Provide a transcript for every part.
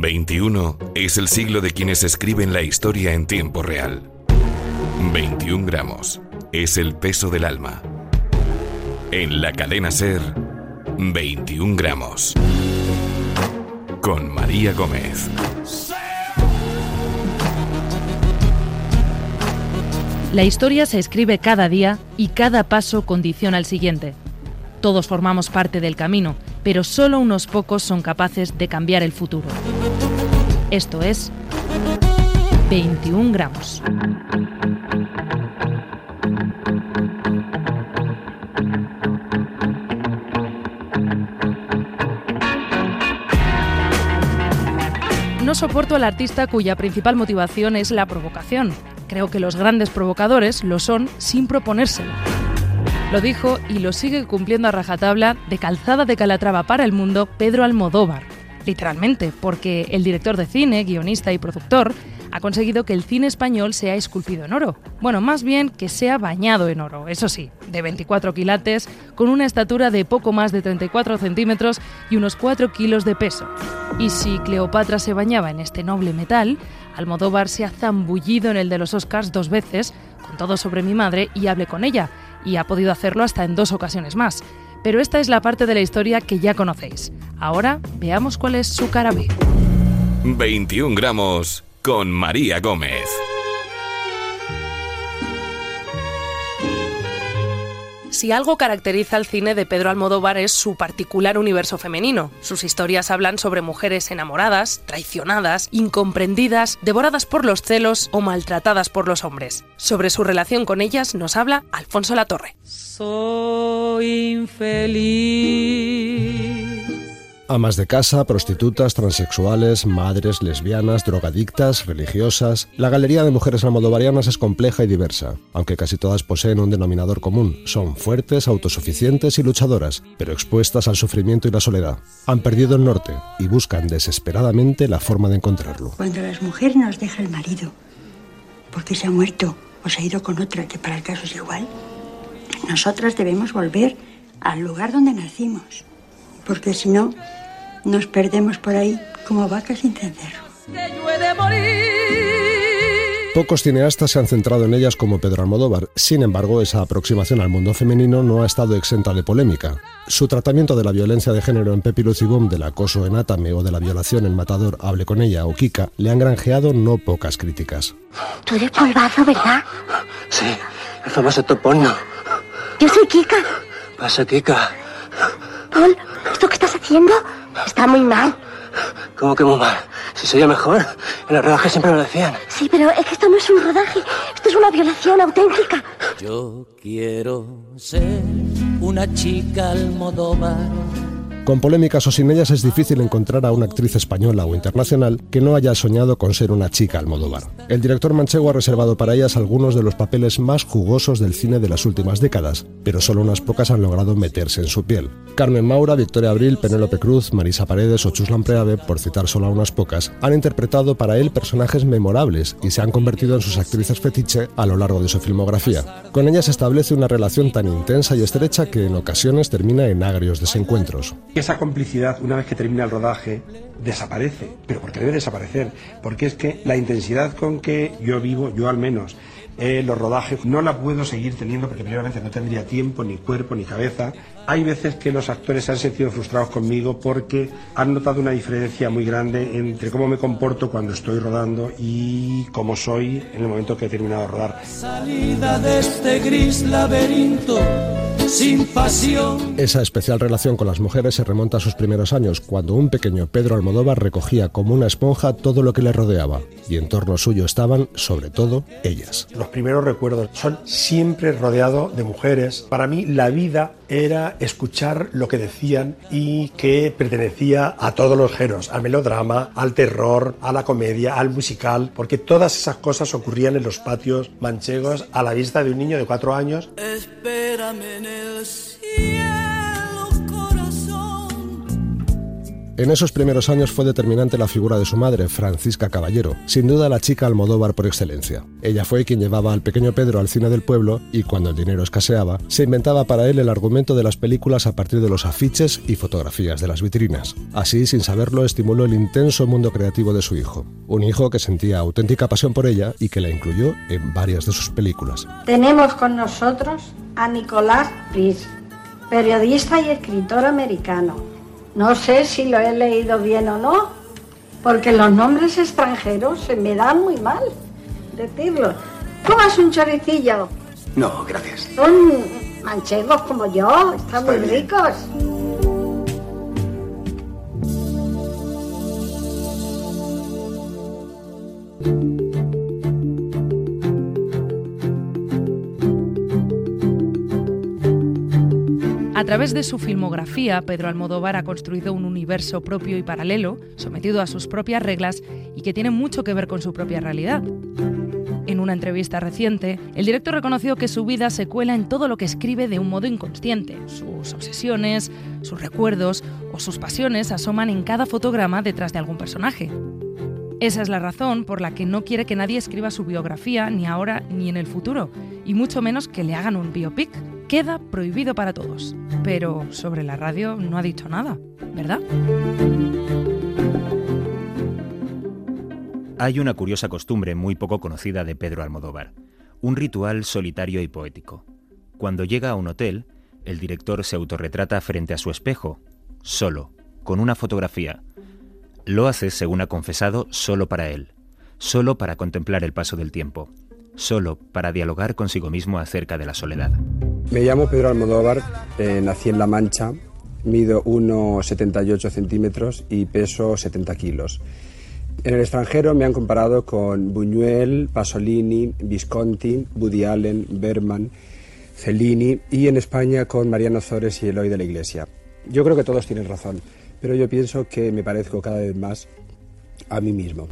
21 es el siglo de quienes escriben la historia en tiempo real. 21 gramos es el peso del alma. En la cadena Ser, 21 gramos. Con María Gómez. La historia se escribe cada día y cada paso condiciona al siguiente. Todos formamos parte del camino, pero solo unos pocos son capaces de cambiar el futuro. Esto es 21 gramos. No soporto al artista cuya principal motivación es la provocación. Creo que los grandes provocadores lo son sin proponérselo. Lo dijo y lo sigue cumpliendo a rajatabla de calzada de Calatrava para el mundo Pedro Almodóvar. Literalmente, porque el director de cine, guionista y productor ha conseguido que el cine español sea esculpido en oro. Bueno, más bien que sea bañado en oro, eso sí, de 24 quilates, con una estatura de poco más de 34 centímetros y unos 4 kilos de peso. Y si Cleopatra se bañaba en este noble metal, Almodóvar se ha zambullido en el de los Oscars dos veces, con todo sobre mi madre, y hablé con ella, y ha podido hacerlo hasta en dos ocasiones más. Pero esta es la parte de la historia que ya conocéis. Ahora veamos cuál es su cara B. 21 gramos con María Gómez. Si algo caracteriza al cine de Pedro Almodóvar es su particular universo femenino. Sus historias hablan sobre mujeres enamoradas, traicionadas, incomprendidas, devoradas por los celos o maltratadas por los hombres. Sobre su relación con ellas nos habla Alfonso Latorre. Soy infeliz Amas de casa, prostitutas, transexuales, madres, lesbianas, drogadictas, religiosas. La galería de mujeres almodovarianas es compleja y diversa, aunque casi todas poseen un denominador común. Son fuertes, autosuficientes y luchadoras, pero expuestas al sufrimiento y la soledad. Han perdido el norte y buscan desesperadamente la forma de encontrarlo. Cuando las mujeres nos deja el marido, porque se ha muerto o se ha ido con otra, que para el caso es igual, nosotras debemos volver al lugar donde nacimos porque si no, nos perdemos por ahí como vacas sin cencerro. Pocos cineastas se han centrado en ellas como Pedro Almodóvar, sin embargo esa aproximación al mundo femenino no ha estado exenta de polémica. Su tratamiento de la violencia de género en Pepi Boom, del acoso en Atame o de la violación en Matador, Hable con ella o Kika, le han granjeado no pocas críticas. Tú eres polvazo, ¿verdad? Sí, el famoso topono. Yo soy Kika. Pasa, Kika. Paul, ¿esto que estás haciendo? Está muy mal. ¿Cómo que muy mal? Si soy el mejor. En los rodajes siempre me lo decían. Sí, pero es que esto no es un rodaje. Esto es una violación auténtica. Yo quiero ser una chica almodóvar con polémicas o sin ellas es difícil encontrar a una actriz española o internacional que no haya soñado con ser una chica Almodóvar. El director manchego ha reservado para ellas algunos de los papeles más jugosos del cine de las últimas décadas, pero solo unas pocas han logrado meterse en su piel. Carmen Maura, Victoria Abril, Penélope Cruz, Marisa Paredes o Chuslan Preave, por citar solo a unas pocas, han interpretado para él personajes memorables y se han convertido en sus actrices fetiche a lo largo de su filmografía. Con ellas establece una relación tan intensa y estrecha que en ocasiones termina en agrios desencuentros. Esa complicidad, una vez que termina el rodaje, desaparece. Pero porque debe desaparecer. Porque es que la intensidad con que yo vivo, yo al menos, eh, los rodajes, no la puedo seguir teniendo porque primeramente no tendría tiempo, ni cuerpo, ni cabeza. Hay veces que los actores se han sentido frustrados conmigo porque han notado una diferencia muy grande entre cómo me comporto cuando estoy rodando y cómo soy en el momento que he terminado de rodar. Salida de este gris laberinto sin pasión. Esa especial relación con las mujeres se remonta a sus primeros años, cuando un pequeño Pedro Almodóvar recogía como una esponja todo lo que le rodeaba, y en torno suyo estaban, sobre todo, ellas. Los primeros recuerdos son siempre rodeado de mujeres. Para mí la vida era escuchar lo que decían y que pertenecía a todos los géneros, al melodrama, al terror, a la comedia, al musical, porque todas esas cosas ocurrían en los patios manchegos a la vista de un niño de cuatro años. Espérame en el cielo, En esos primeros años fue determinante la figura de su madre, Francisca Caballero, sin duda la chica Almodóvar por excelencia. Ella fue quien llevaba al pequeño Pedro al cine del pueblo y cuando el dinero escaseaba, se inventaba para él el argumento de las películas a partir de los afiches y fotografías de las vitrinas. Así, sin saberlo, estimuló el intenso mundo creativo de su hijo. Un hijo que sentía auténtica pasión por ella y que la incluyó en varias de sus películas. Tenemos con nosotros a Nicolás Pris, periodista y escritor americano no sé si lo he leído bien o no, porque los nombres extranjeros se me dan muy mal decirlo. ¿Comas un choricillo? No, gracias. Son manchegos como yo, están muy ricos. A través de su filmografía, Pedro Almodóvar ha construido un universo propio y paralelo, sometido a sus propias reglas y que tiene mucho que ver con su propia realidad. En una entrevista reciente, el director reconoció que su vida se cuela en todo lo que escribe de un modo inconsciente. Sus obsesiones, sus recuerdos o sus pasiones asoman en cada fotograma detrás de algún personaje. Esa es la razón por la que no quiere que nadie escriba su biografía ni ahora ni en el futuro, y mucho menos que le hagan un biopic queda prohibido para todos. Pero sobre la radio no ha dicho nada, ¿verdad? Hay una curiosa costumbre muy poco conocida de Pedro Almodóvar, un ritual solitario y poético. Cuando llega a un hotel, el director se autorretrata frente a su espejo, solo, con una fotografía. Lo hace, según ha confesado, solo para él, solo para contemplar el paso del tiempo, solo para dialogar consigo mismo acerca de la soledad. Me llamo Pedro Almodóvar, eh, nací en La Mancha, mido 1,78 centímetros y peso 70 kilos. En el extranjero me han comparado con Buñuel, Pasolini, Visconti, Woody Allen, Berman, Fellini y en España con Mariano Zores y Eloy de la Iglesia. Yo creo que todos tienen razón, pero yo pienso que me parezco cada vez más a mí mismo.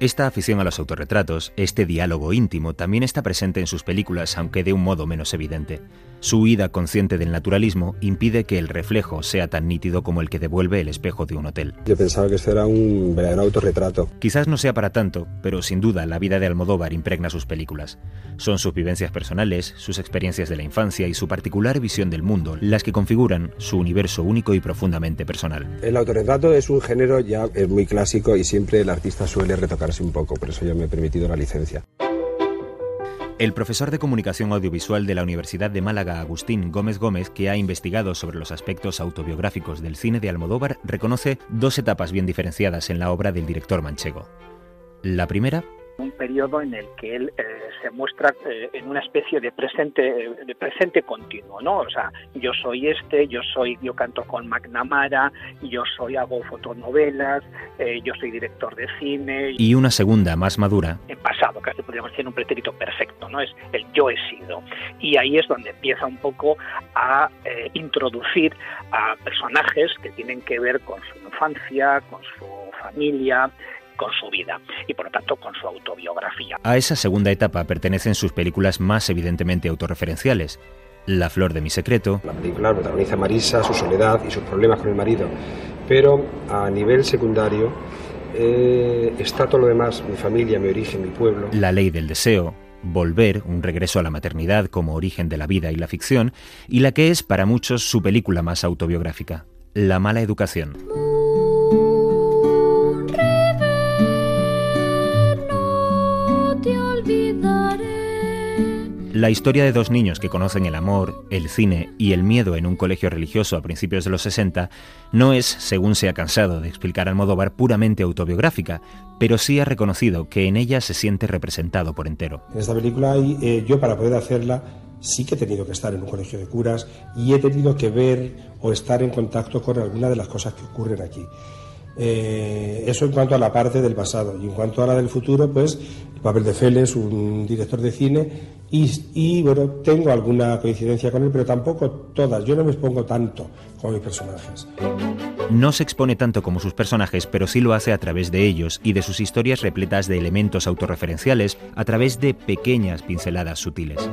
Esta afición a los autorretratos, este diálogo íntimo, también está presente en sus películas, aunque de un modo menos evidente. Su huida consciente del naturalismo impide que el reflejo sea tan nítido como el que devuelve el espejo de un hotel. Yo pensaba que esto era un verdadero autorretrato. Quizás no sea para tanto, pero sin duda la vida de Almodóvar impregna sus películas. Son sus vivencias personales, sus experiencias de la infancia y su particular visión del mundo las que configuran su universo único y profundamente personal. El autorretrato es un género ya es muy clásico y siempre el artista suele un poco, por eso yo me he permitido la licencia. El profesor de comunicación audiovisual de la Universidad de Málaga, Agustín Gómez Gómez, que ha investigado sobre los aspectos autobiográficos del cine de Almodóvar, reconoce dos etapas bien diferenciadas en la obra del director manchego. La primera un periodo en el que él eh, se muestra eh, en una especie de presente de presente continuo, ¿no? O sea, yo soy este, yo soy, yo canto con McNamara, yo soy hago fotonovelas, eh, yo soy director de cine. Y una segunda más madura. En pasado, casi podríamos decir un pretérito perfecto, ¿no? Es el yo he sido. Y ahí es donde empieza un poco a introducir a personajes que tienen que ver con su infancia, con su familia, con su vida y por lo tanto con su autobiografía. A esa segunda etapa pertenecen sus películas más evidentemente autorreferenciales. La flor de mi secreto. La película protagoniza Marisa, su soledad y sus problemas con el marido, pero a nivel secundario eh, está todo lo demás, mi familia, mi origen, mi pueblo. La ley del deseo, Volver, un regreso a la maternidad como origen de la vida y la ficción, y la que es para muchos su película más autobiográfica, La mala educación. La historia de dos niños que conocen el amor, el cine y el miedo en un colegio religioso a principios de los 60 no es, según se ha cansado de explicar Almodóvar, puramente autobiográfica, pero sí ha reconocido que en ella se siente representado por entero. En esta película eh, yo para poder hacerla sí que he tenido que estar en un colegio de curas y he tenido que ver o estar en contacto con alguna de las cosas que ocurren aquí. Eh, eso en cuanto a la parte del pasado. Y en cuanto a la del futuro, pues el papel de Félix, un director de cine, y, bueno, tengo alguna coincidencia con él, pero tampoco todas. Yo no me expongo tanto como mis personajes. No se expone tanto como sus personajes, pero sí lo hace a través de ellos y de sus historias repletas de elementos autorreferenciales, a través de pequeñas pinceladas sutiles.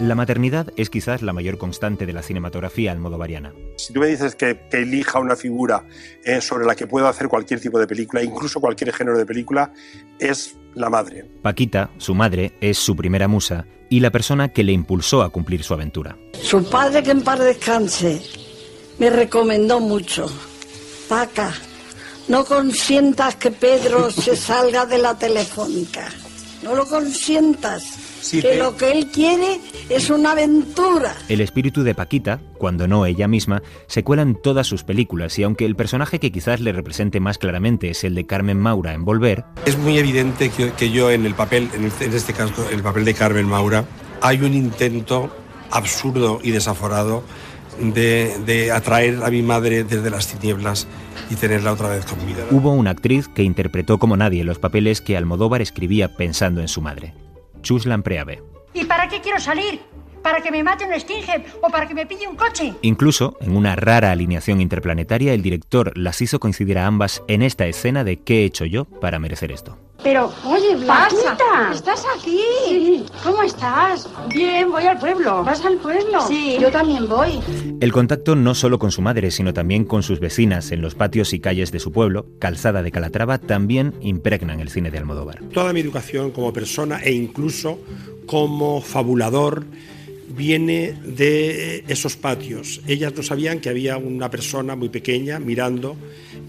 La maternidad es quizás la mayor constante de la cinematografía almodovariana. Si tú me dices que, elija una figura eh, sobre la que puedo hacer cualquier tipo de película, incluso cualquier género de película, es la madre. Paquita, su madre, es su primera musa y la persona que le impulsó a cumplir su aventura. Su padre, que en paz descanse, me recomendó mucho. Paca, no consientas que Pedro se salga de la telefónica. No lo consientas que lo que él quiere es una aventura. El espíritu de Paquita, cuando no ella misma, se cuela en todas sus películas y aunque el personaje que quizás le represente más claramente es el de Carmen Maura en Volver, es muy evidente que, yo en el papel, en, este caso, el papel de Carmen Maura, hay un intento absurdo y desaforado de, de, atraer a mi madre desde las tinieblas y tenerla otra vez conmigo. Hubo una actriz que interpretó como nadie los papeles que Almodóvar escribía pensando en su madre. ¿Y para qué quiero salir? ¿Para que me mate un Stinghead o para que me pille un coche? Incluso, en una rara alineación interplanetaria, el director las hizo coincidir a ambas en esta escena de ¿qué he hecho yo para merecer esto? Pero, oye, Blanquita, ¿estás aquí? Sí. ¿Cómo estás? Bien, voy al pueblo. ¿Vas al pueblo? Sí, yo también voy. El contacto no solo con su madre, sino también con sus vecinas en los patios y calles de su pueblo, Calzada de Calatrava, también impregnan el cine de Almodóvar. Toda mi educación como persona e incluso como fabulador viene de esos patios. Ellas no sabían que había una persona muy pequeña mirando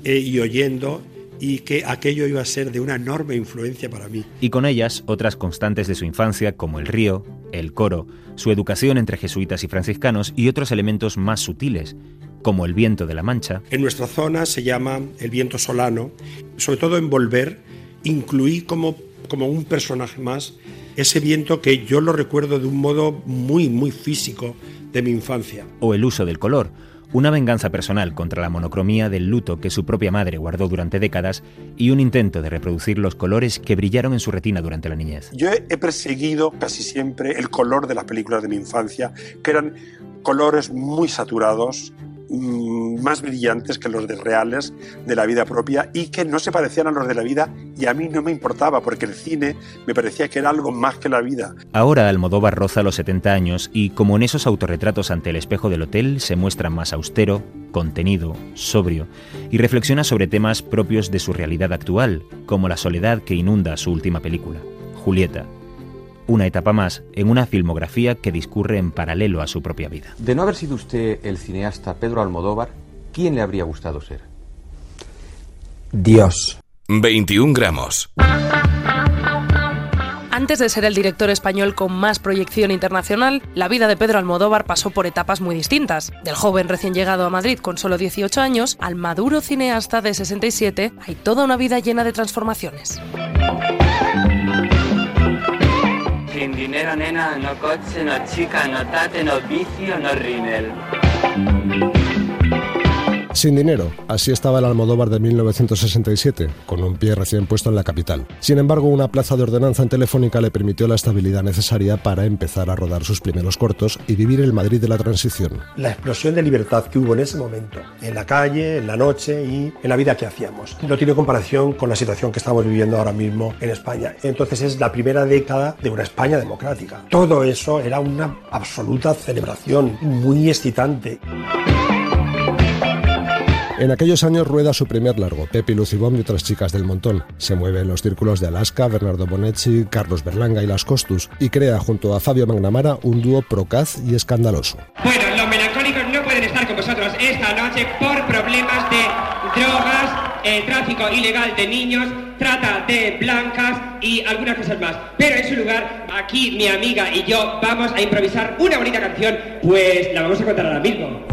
eh, y oyendo y que aquello iba a ser de una enorme influencia para mí. Y con ellas otras constantes de su infancia como el río, el coro, su educación entre jesuitas y franciscanos y otros elementos más sutiles, como el viento de la Mancha. En nuestra zona se llama el viento solano, sobre todo en Volver, incluí como, como un personaje más ese viento que yo lo recuerdo de un modo muy, muy físico de mi infancia. O el uso del color una venganza personal contra la monocromía del luto que su propia madre guardó durante décadas y un intento de reproducir los colores que brillaron en su retina durante la niñez. Yo he perseguido casi siempre el color de las películas de mi infancia, que eran colores muy saturados, más brillantes que los de reales de la vida propia y que no se parecían a los de la vida y a mí no me importaba porque el cine me parecía que era algo más que la vida. Ahora Almodóvar roza los 70 años y como en esos autorretratos ante el espejo del hotel se muestra más austero, contenido, sobrio y reflexiona sobre temas propios de su realidad actual, como la soledad que inunda su última película, Julieta, una etapa más en una filmografía que discurre en paralelo a su propia vida. De no haber sido usted el cineasta Pedro Almodóvar, ¿quién le habría gustado ser? Dios. 21 gramos. Antes de ser el director español con más proyección internacional, la vida de Pedro Almodóvar pasó por etapas muy distintas. Del joven recién llegado a Madrid con solo 18 años al maduro cineasta de 67, hay toda una vida llena de transformaciones. Sin dinero, nena, no coche, no chica, no tate, no vicio, no rinel. Sin dinero, así estaba el Almodóvar de 1967, con un pie recién puesto en la capital. Sin embargo, una plaza de ordenanza en Telefónica le permitió la estabilidad necesaria para empezar a rodar sus primeros cortos y vivir el Madrid de la transición. La explosión de libertad que hubo en ese momento, en la calle, en la noche y en la vida que hacíamos, no tiene comparación con la situación que estamos viviendo ahora mismo en España. Entonces es la primera década de una España democrática. Todo eso era una absoluta celebración, muy excitante. En aquellos años rueda su primer largo, Pepi Lucibom y otras chicas del montón. Se mueve en los círculos de Alaska, Bernardo Bonetti, Carlos Berlanga y Las Costus y crea junto a Fabio Magnamara un dúo procaz y escandaloso. Bueno, los melancólicos no pueden estar con vosotros esta noche por problemas de drogas, eh, tráfico ilegal de niños, trata de blancas y algunas cosas más. Pero en su lugar, aquí mi amiga y yo vamos a improvisar una bonita canción, pues la vamos a contar ahora mismo.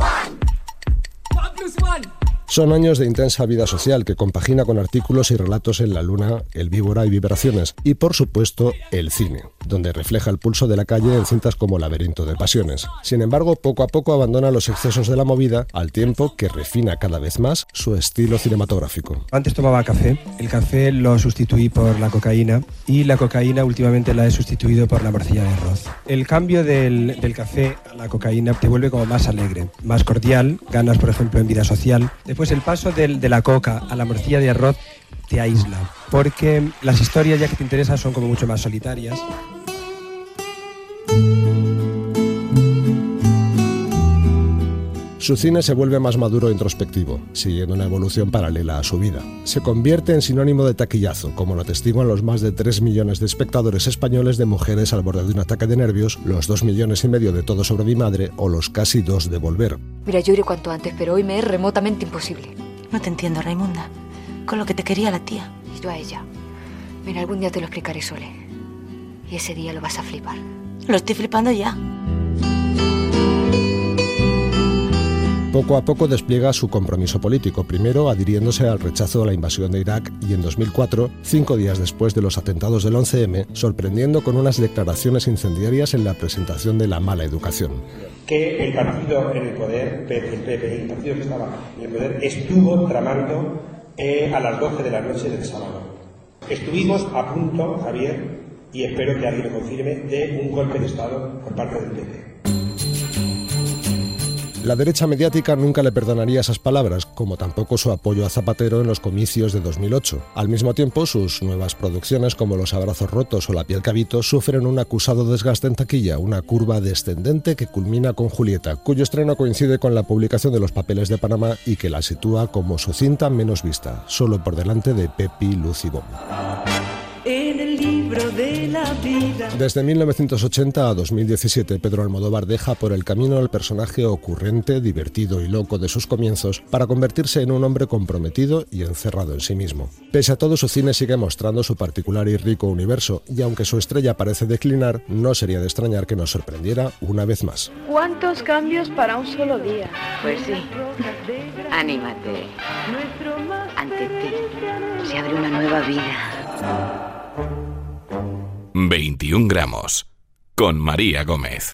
Son años de intensa vida social que compagina con artículos y relatos en La Luna, El Víbora y Vibraciones, y por supuesto el cine, donde refleja el pulso de la calle en cintas como Laberinto de Pasiones. Sin embargo, poco a poco abandona los excesos de la movida al tiempo que refina cada vez más su estilo cinematográfico. Antes tomaba café, el café lo sustituí por la cocaína y la cocaína últimamente la he sustituido por la morcilla de arroz. El cambio del, café a la cocaína te vuelve como más alegre, más cordial, ganas por ejemplo en vida social. Pues el paso de la coca a la morcilla de arroz te aísla, porque las historias ya que te interesan son como mucho más solitarias. Su cine se vuelve más maduro e introspectivo, siguiendo una evolución paralela a su vida. Se convierte en sinónimo de taquillazo, como lo atestiguan los más de 3 millones de espectadores españoles de mujeres al borde de un ataque de nervios, los 2 millones y medio de Todo sobre mi madre o los casi 2 de Volver. Mira, yo iré cuanto antes, pero hoy me es remotamente imposible. No te entiendo, Raimunda. Con lo que te quería la tía. Y yo a ella. Mira, algún día te lo explicaré, Sole. Y ese día lo vas a flipar. Lo estoy flipando ya. Poco a poco despliega su compromiso político, primero adhiriéndose al rechazo a la invasión de Irak y en 2004, cinco días después de los atentados del 11M, sorprendiendo con unas declaraciones incendiarias en la presentación de la mala educación. Que el partido en el poder, el PP, el partido que estaba en el poder, estuvo tramando eh, a las 12 de la noche del sábado. Estuvimos a punto, Javier, y espero que alguien lo confirme, de un golpe de Estado por parte del PP. La derecha mediática nunca le perdonaría esas palabras, como tampoco su apoyo a Zapatero en los comicios de 2008. Al mismo tiempo, sus nuevas producciones como Los abrazos rotos o La piel cabito sufren un acusado desgaste en taquilla, una curva descendente que culmina con Julieta, cuyo estreno coincide con la publicación de Los papeles de Panamá y que la sitúa como su cinta menos vista, solo por delante de Pepi, Luz y libro de la vida. Desde 1980 a 2017, Pedro Almodóvar deja por el camino al personaje ocurrente, divertido y loco de sus comienzos para convertirse en un hombre comprometido y encerrado en sí mismo. Pese a todo, su cine sigue mostrando su particular y rico universo, y aunque su estrella parece declinar, no sería de extrañar que nos sorprendiera una vez más. ¿Cuántos cambios para un solo día? Pues sí. Anímate. Ante ti se abre una nueva vida. 21 gramos, con María Gómez.